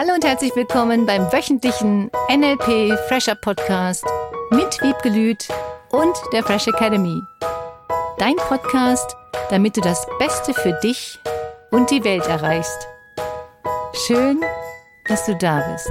Hallo und herzlich willkommen beim wöchentlichen NLP Fresher Podcast mit Wiebgelüt und der Fresh Academy. Dein Podcast, damit du das Beste für dich und die Welt erreichst. Schön, dass du da bist.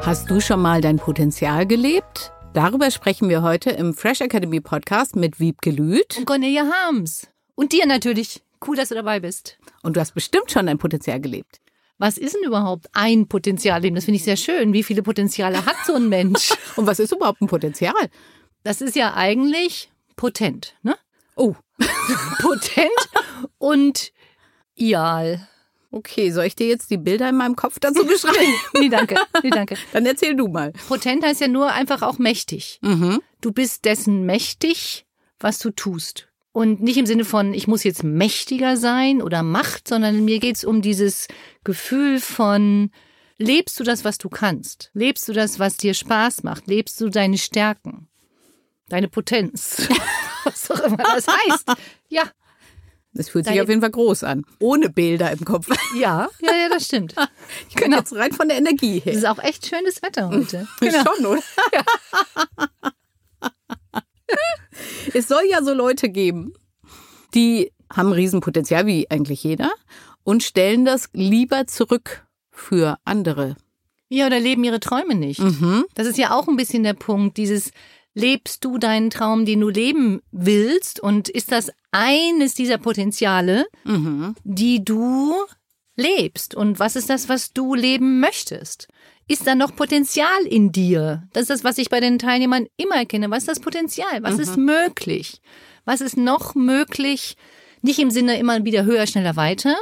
Hast du schon mal dein Potenzial gelebt? Darüber sprechen wir heute im Fresh Academy Podcast mit Wiebke Lüth. Und Cornelia Harms. Und dir natürlich. Cool, dass du dabei bist. Und du hast bestimmt schon dein Potenzial gelebt. Was ist denn überhaupt ein Potenzialleben? Das finde ich sehr schön. Wie viele Potenziale hat so ein Mensch? Und was ist überhaupt ein Potenzial? Das ist ja eigentlich potent, ne? Oh. potent und ideal. Okay, soll ich dir jetzt die Bilder in meinem Kopf dazu beschreiben? nee, danke. Nee, danke. Dann erzähl du mal. Potent heißt ja nur einfach auch mächtig. Mhm. Du bist dessen mächtig, was du tust. Und nicht im Sinne von, ich muss jetzt mächtiger sein oder Macht, sondern mir geht's um dieses Gefühl von, lebst du das, was du kannst? Lebst du das, was dir Spaß macht? Lebst du deine Stärken? Deine Potenz? was auch immer das heißt. Ja, Das fühlt sich Deine- auf jeden Fall groß an. Ohne Bilder im Kopf. ja, ja, ja, das stimmt. Ich kann jetzt rein von der Energie Es her. ist auch echt schönes Wetter heute. Genau. Schon, oder? es soll ja so Leute geben, die haben ein Riesenpotenzial, wie eigentlich jeder, und stellen das lieber zurück für andere. Ja, oder leben ihre Träume nicht. Mhm. Das ist ja auch ein bisschen der Punkt, dieses lebst du deinen Traum, den du leben willst und ist das eines dieser Potenziale, Mhm. die du lebst und was ist das, was du leben möchtest? Ist da noch Potenzial in dir? Das ist das, was ich bei den Teilnehmern immer erkenne. Was ist das Potenzial? Was ist möglich? Was ist noch möglich? Nicht im Sinne immer wieder höher, schneller, weiter,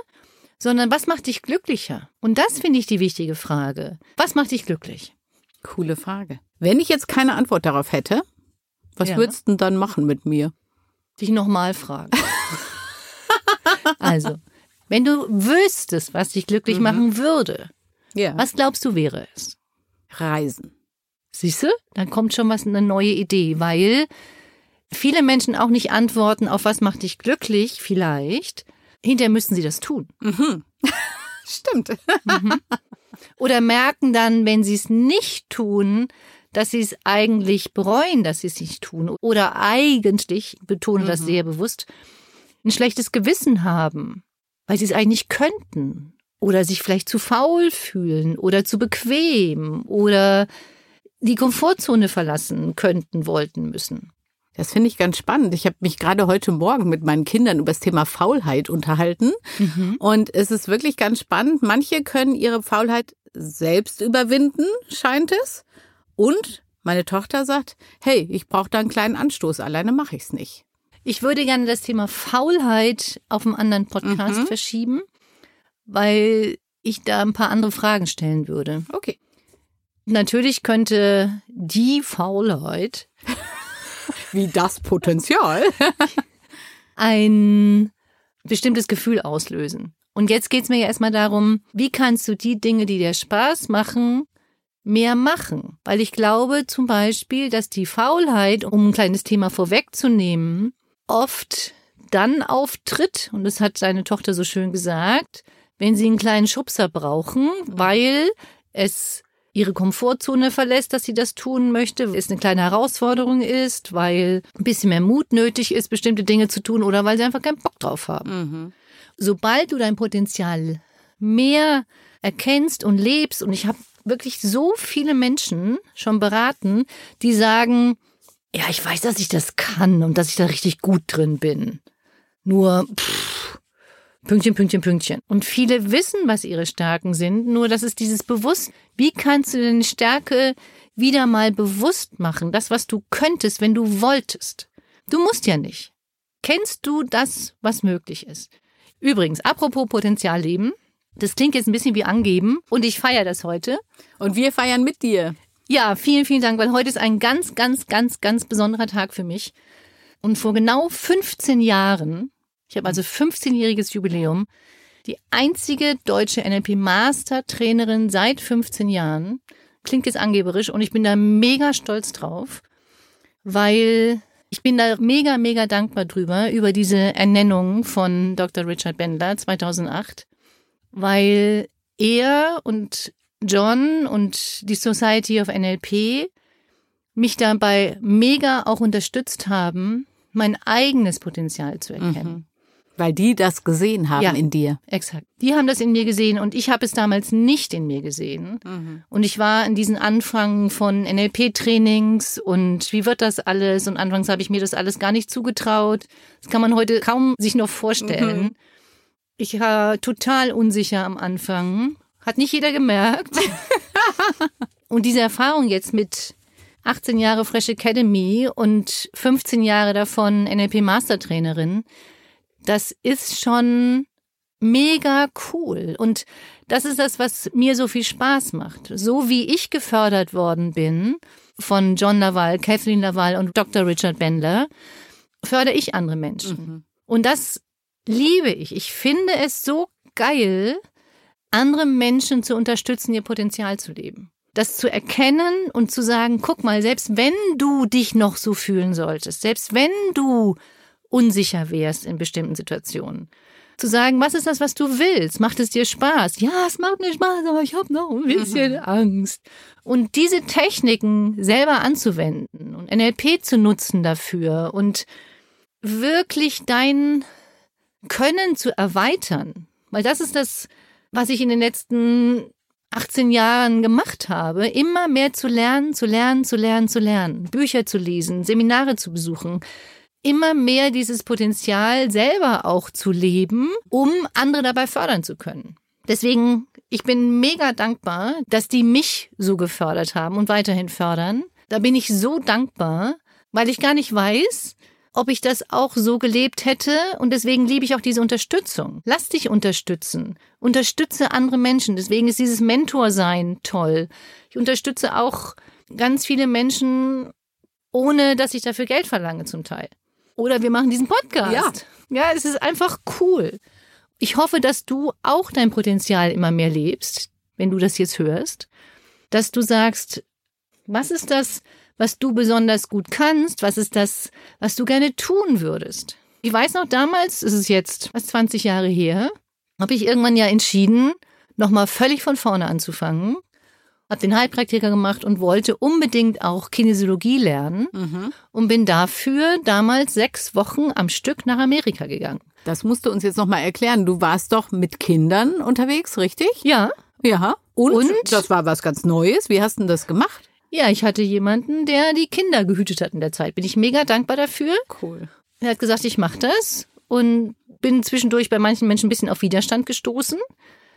sondern was macht dich glücklicher? Und das finde ich die wichtige Frage. Was macht dich glücklich? Coole Frage. Wenn ich jetzt keine Antwort darauf hätte, was Ja. würdest du denn dann machen mit mir? Dich nochmal fragen. also, wenn du wüsstest, was dich glücklich machen würde, Ja. was glaubst du wäre es? Reisen. Siehst du? Dann kommt schon was, eine neue Idee, weil viele Menschen auch nicht antworten auf was macht dich glücklich, vielleicht. Hinterher müssten sie das tun. Stimmt. Oder merken dann, wenn sie es nicht tun, dass sie es eigentlich bereuen, dass sie es nicht tun. Oder eigentlich, ich betone das sehr bewusst, ein schlechtes Gewissen haben, weil sie es eigentlich könnten. Oder sich vielleicht zu faul fühlen oder zu bequem oder die Komfortzone verlassen könnten, wollten, müssen. Das finde ich ganz spannend. Ich habe mich gerade heute Morgen mit meinen Kindern über das Thema Faulheit unterhalten. Und es ist wirklich ganz spannend. Manche können ihre Faulheit selbst überwinden, scheint es. Und meine Tochter sagt, hey, ich brauche da einen kleinen Anstoß, alleine mache ich's nicht. Ich würde gerne das Thema Faulheit auf einen anderen Podcast verschieben, weil ich da ein paar andere Fragen stellen würde. Okay. Natürlich könnte die Faulheit Wie das Potenzial. ein bestimmtes Gefühl auslösen. Und jetzt geht's mir ja erstmal darum, wie kannst du die Dinge, die dir Spaß machen, mehr machen? Weil ich glaube zum Beispiel, dass die Faulheit, um ein kleines Thema vorwegzunehmen, oft dann auftritt, und das hat seine Tochter so schön gesagt, wenn sie einen kleinen Schubser brauchen, weil es ihre Komfortzone verlässt, dass sie das tun möchte, es eine kleine Herausforderung ist, weil ein bisschen mehr Mut nötig ist, bestimmte Dinge zu tun oder weil sie einfach keinen Bock drauf haben. Sobald du dein Potenzial mehr erkennst und lebst, und ich habe wirklich so viele Menschen schon beraten, die sagen, ja, ich weiß, dass ich das kann und dass ich da richtig gut drin bin. Nur, pff, Pünktchen, Pünktchen, Pünktchen. Und viele wissen, was ihre Stärken sind, nur das ist dieses Bewusst. Wie kannst du deine Stärke wieder mal bewusst machen? Das, was du könntest, wenn du wolltest. Du musst ja nicht. Kennst du das, was möglich ist? Übrigens, apropos Potenzialleben, das klingt jetzt ein bisschen wie angeben und ich feiere das heute. Und wir feiern mit dir. Ja, vielen, vielen Dank, weil heute ist ein ganz, ganz, ganz, ganz besonderer Tag für mich. Und vor genau 15 Jahren, ich habe also 15-jähriges Jubiläum, die einzige deutsche NLP-Master-Trainerin seit 15 Jahren, klingt jetzt angeberisch und ich bin da mega stolz drauf, weil Ich bin da mega, mega dankbar drüber, über diese Ernennung von Dr. Richard Bendler 2008, weil er und John und die Society of NLP mich dabei mega auch unterstützt haben, mein eigenes Potenzial zu erkennen. Mhm. Weil die das gesehen haben ja, in dir. Exakt. Die haben das in mir gesehen und ich habe es damals nicht in mir gesehen. Mhm. Und ich war in diesen Anfang von NLP-Trainings und wie wird das alles? Und anfangs habe ich mir das alles gar nicht zugetraut. Das kann man heute kaum sich noch vorstellen. Mhm. Ich war total unsicher am Anfang. Hat nicht jeder gemerkt. und diese Erfahrung jetzt mit 18 Jahre Fresh Academy und 15 Jahre davon NLP Mastertrainerin, das ist schon mega cool. Und das ist das, was mir so viel Spaß macht. So wie ich gefördert worden bin von John Laval, Kathleen Laval und Dr. Richard Bendler, fördere ich andere Menschen. Mhm. Und das liebe ich. Ich finde es so geil, andere Menschen zu unterstützen, ihr Potenzial zu leben. Das zu erkennen und zu sagen, guck mal, selbst wenn du dich noch so fühlen solltest, selbst wenn du unsicher wärst in bestimmten Situationen. Zu sagen, was ist das, was du willst? Macht es dir Spaß? Ja, es macht mir Spaß, aber ich habe noch ein bisschen mhm. Angst. Und diese Techniken selber anzuwenden und NLP zu nutzen dafür und wirklich dein Können zu erweitern. Weil das ist das, was ich in den letzten 18 Jahren gemacht habe, immer mehr zu lernen, zu lernen, zu lernen, zu lernen, Bücher zu lesen, Seminare zu besuchen, immer mehr dieses Potenzial selber auch zu leben, um andere dabei fördern zu können. Deswegen, ich bin mega dankbar, dass die mich so gefördert haben und weiterhin fördern. Da bin ich so dankbar, weil ich gar nicht weiß, ob ich das auch so gelebt hätte und deswegen liebe ich auch diese Unterstützung. Lass dich unterstützen. Unterstütze andere Menschen. Deswegen ist dieses Mentorsein toll. Ich unterstütze auch ganz viele Menschen, ohne dass ich dafür Geld verlange zum Teil. Oder wir machen diesen Podcast. Ja. Ja, es ist einfach cool. Ich hoffe, dass du auch dein Potenzial immer mehr lebst, wenn du das jetzt hörst. Dass du sagst, was ist das, was du besonders gut kannst? Was ist das, was du gerne tun würdest? Ich weiß noch damals, es ist jetzt fast 20 Jahre her, habe ich irgendwann ja entschieden, nochmal völlig von vorne anzufangen habe den Heilpraktiker gemacht und wollte unbedingt auch Kinesiologie lernen mhm. und bin dafür damals sechs Wochen am Stück nach Amerika gegangen. Das musst du uns jetzt nochmal erklären. Du warst doch mit Kindern unterwegs, richtig? Ja. Ja. Und, und das war was ganz Neues. Wie hast du denn das gemacht? Ja, ich hatte jemanden, der die Kinder gehütet hat in der Zeit. Bin ich mega dankbar dafür. Cool. Er hat gesagt, ich mache das und bin zwischendurch bei manchen Menschen ein bisschen auf Widerstand gestoßen.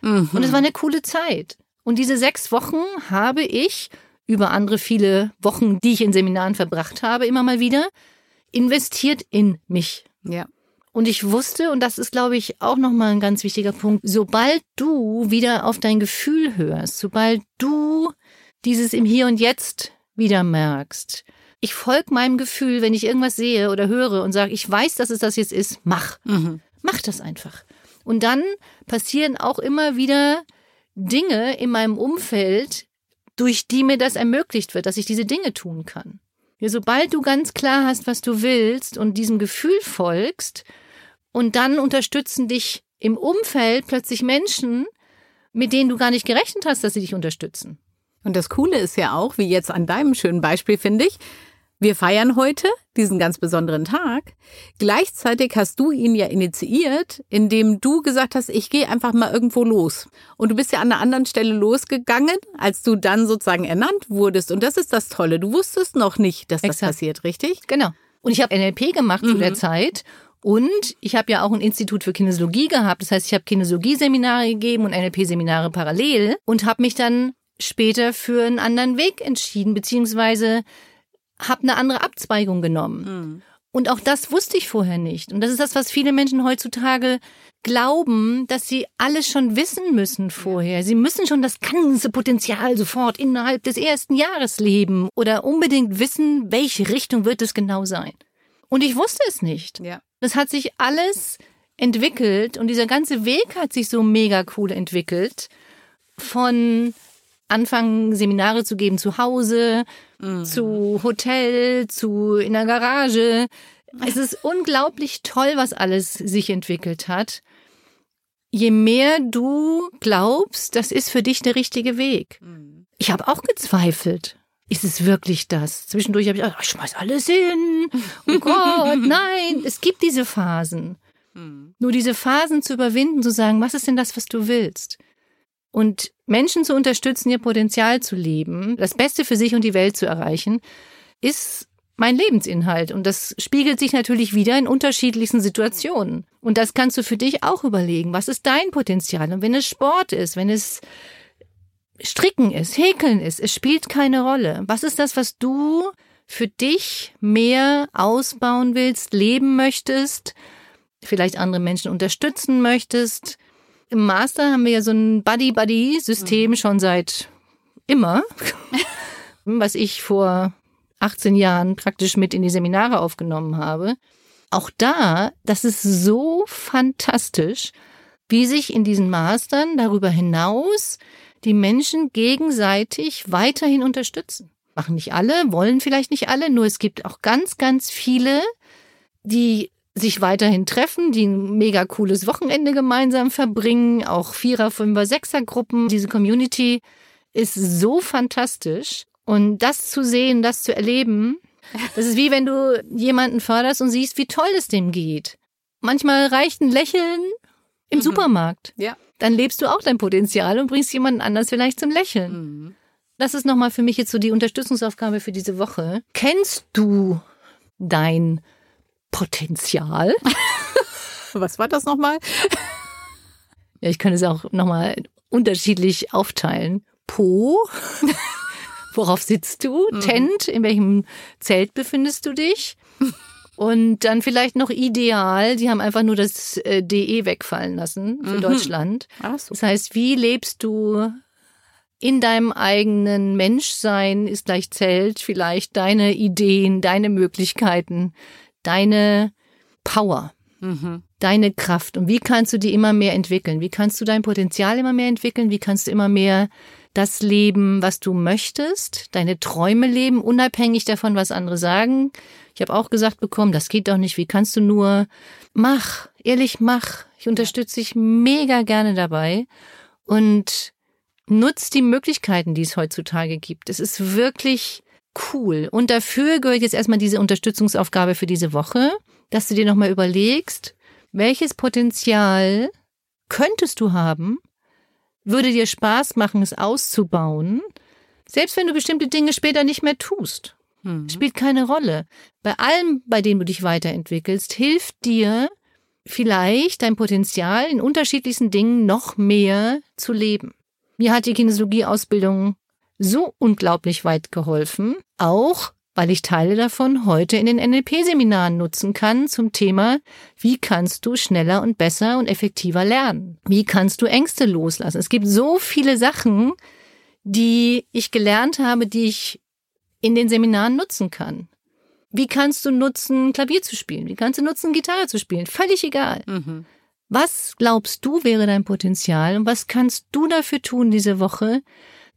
Mhm. Und es war eine coole Zeit. Und diese sechs Wochen habe ich über andere viele Wochen, die ich in Seminaren verbracht habe, immer mal wieder investiert in mich. Ja. Und ich wusste, und das ist, glaube ich, auch nochmal ein ganz wichtiger Punkt, sobald du wieder auf dein Gefühl hörst, sobald du dieses im Hier und Jetzt wieder merkst, ich folge meinem Gefühl, wenn ich irgendwas sehe oder höre und sage, ich weiß, dass es das jetzt ist, mach. Mhm. Mach das einfach. Und dann passieren auch immer wieder Dinge in meinem Umfeld, durch die mir das ermöglicht wird, dass ich diese Dinge tun kann. Ja, sobald du ganz klar hast, was du willst und diesem Gefühl folgst, und dann unterstützen dich im Umfeld plötzlich Menschen, mit denen du gar nicht gerechnet hast, dass sie dich unterstützen. Und das Coole ist ja auch, wie jetzt an deinem schönen Beispiel, finde ich, wir feiern heute diesen ganz besonderen Tag. Gleichzeitig hast du ihn ja initiiert, indem du gesagt hast, ich gehe einfach mal irgendwo los. Und du bist ja an einer anderen Stelle losgegangen, als du dann sozusagen ernannt wurdest. Und das ist das Tolle. Du wusstest noch nicht, dass Exakt. das passiert, richtig? Genau. Und ich habe NLP gemacht mhm. zu der Zeit. Und ich habe ja auch ein Institut für Kinesiologie gehabt. Das heißt, ich habe Kinesiologie-Seminare gegeben und NLP-Seminare parallel und habe mich dann später für einen anderen Weg entschieden, beziehungsweise habe eine andere Abzweigung genommen. Mhm. Und auch das wusste ich vorher nicht. Und das ist das, was viele Menschen heutzutage glauben, dass sie alles schon wissen müssen vorher. Sie müssen schon das ganze Potenzial sofort innerhalb des ersten Jahres leben oder unbedingt wissen, welche Richtung wird es genau sein. Und ich wusste es nicht. Ja. Das hat sich alles entwickelt und dieser ganze Weg hat sich so mega cool entwickelt von anfangen, Seminare zu geben zu Hause, mhm. zu Hotel, zu in der Garage. Es ist unglaublich toll, was alles sich entwickelt hat. Je mehr du glaubst, das ist für dich der richtige Weg. Mhm. Ich habe auch gezweifelt. Ist es wirklich das? Zwischendurch habe ich gedacht, ich schmeiß alles hin. Oh Gott, nein. Es gibt diese Phasen. Mhm. Nur diese Phasen zu überwinden, zu sagen, was ist denn das, was du willst? Und Menschen zu unterstützen, ihr Potenzial zu leben, das Beste für sich und die Welt zu erreichen, ist mein Lebensinhalt. Und das spiegelt sich natürlich wieder in unterschiedlichsten Situationen. Und das kannst du für dich auch überlegen. Was ist dein Potenzial? Und wenn es Sport ist, wenn es Stricken ist, Häkeln ist, es spielt keine Rolle. Was ist das, was du für dich mehr ausbauen willst, leben möchtest, vielleicht andere Menschen unterstützen möchtest? Im Master haben wir ja so ein Buddy-Buddy-System mhm. schon seit immer, was ich vor 18 Jahren praktisch mit in die Seminare aufgenommen habe. Auch da, das ist so fantastisch, wie sich in diesen Mastern darüber hinaus die Menschen gegenseitig weiterhin unterstützen. Machen nicht alle, wollen vielleicht nicht alle, nur es gibt auch ganz, ganz viele, die sich weiterhin treffen, die ein mega cooles Wochenende gemeinsam verbringen, auch Vierer, Fünfer, Sechser Gruppen. Diese Community ist so fantastisch. Und das zu sehen, das zu erleben, das ist wie wenn du jemanden förderst und siehst, wie toll es dem geht. Manchmal reicht ein Lächeln im mhm. Supermarkt. Ja. Dann lebst du auch dein Potenzial und bringst jemanden anders vielleicht zum Lächeln. Mhm. Das ist nochmal für mich jetzt so die Unterstützungsaufgabe für diese Woche. Kennst du dein Potenzial. Was war das nochmal? Ja, ich kann es auch nochmal unterschiedlich aufteilen. Po. Worauf sitzt du? Mhm. Tent. In welchem Zelt befindest du dich? Und dann vielleicht noch ideal, die haben einfach nur das äh, DE wegfallen lassen für mhm. Deutschland. Ach so. Das heißt, wie lebst du in deinem eigenen Menschsein ist gleich Zelt, vielleicht deine Ideen, deine Möglichkeiten, deine Power, mhm. deine Kraft und wie kannst du die immer mehr entwickeln? Wie kannst du dein Potenzial immer mehr entwickeln? Wie kannst du immer mehr das leben, was du möchtest, deine Träume leben, unabhängig davon, was andere sagen? Ich habe auch gesagt bekommen, das geht doch nicht. Wie kannst du nur? Mach, ehrlich, mach. Ich unterstütze dich mega gerne dabei und nutz die Möglichkeiten, die es heutzutage gibt. Es ist wirklich Cool. Und dafür gehört jetzt erstmal diese Unterstützungsaufgabe für diese Woche, dass du dir nochmal überlegst, welches Potenzial könntest du haben, würde dir Spaß machen, es auszubauen, selbst wenn du bestimmte Dinge später nicht mehr tust. Mhm. Spielt keine Rolle. Bei allem, bei dem du dich weiterentwickelst, hilft dir vielleicht dein Potenzial in unterschiedlichsten Dingen noch mehr zu leben. Mir hat die Kinesiologie-Ausbildung so unglaublich weit geholfen, auch weil ich Teile davon heute in den NLP-Seminaren nutzen kann zum Thema, wie kannst du schneller und besser und effektiver lernen? Wie kannst du Ängste loslassen? Es gibt so viele Sachen, die ich gelernt habe, die ich in den Seminaren nutzen kann. Wie kannst du nutzen, Klavier zu spielen? Wie kannst du nutzen, Gitarre zu spielen? Völlig egal. Mhm. Was glaubst du wäre dein Potenzial und was kannst du dafür tun diese Woche,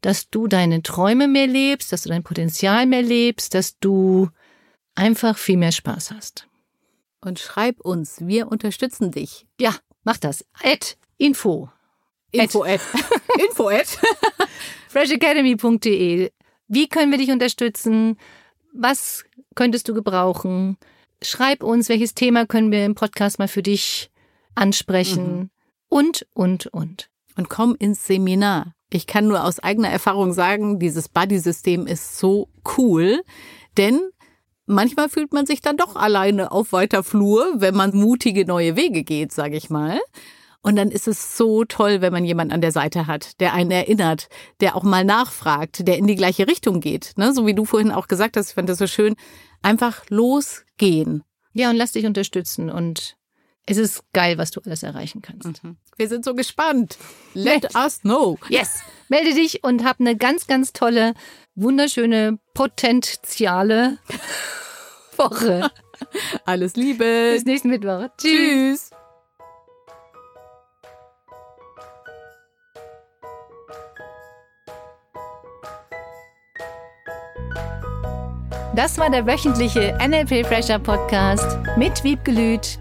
dass du deine Träume mehr lebst, dass du dein Potenzial mehr lebst, dass du einfach viel mehr Spaß hast. Und schreib uns, wir unterstützen dich. Ja, mach das. Ad info. Info at. info at. freshacademy.de. Wie können wir dich unterstützen? Was könntest du gebrauchen? Schreib uns, welches Thema können wir im Podcast mal für dich ansprechen? Mhm. Und, und, und. Und komm ins Seminar. Ich kann nur aus eigener Erfahrung sagen, dieses Buddy-System ist so cool, denn manchmal fühlt man sich dann doch alleine auf weiter Flur, wenn man mutige neue Wege geht, sage ich mal. Und dann ist es so toll, wenn man jemanden an der Seite hat, der einen erinnert, der auch mal nachfragt, der in die gleiche Richtung geht. Ne? So wie du vorhin auch gesagt hast, ich fand das so schön. Einfach losgehen. Ja, und lass dich unterstützen und es ist geil, was du alles erreichen kannst. Mhm. Wir sind so gespannt. Let us know. Yes. Melde dich und hab eine ganz, ganz tolle, wunderschöne, potenziale Woche. Alles Liebe. Bis nächsten Mittwoch. Tschüss. Das war der wöchentliche NLP Fresher Podcast mit Wiebgelüt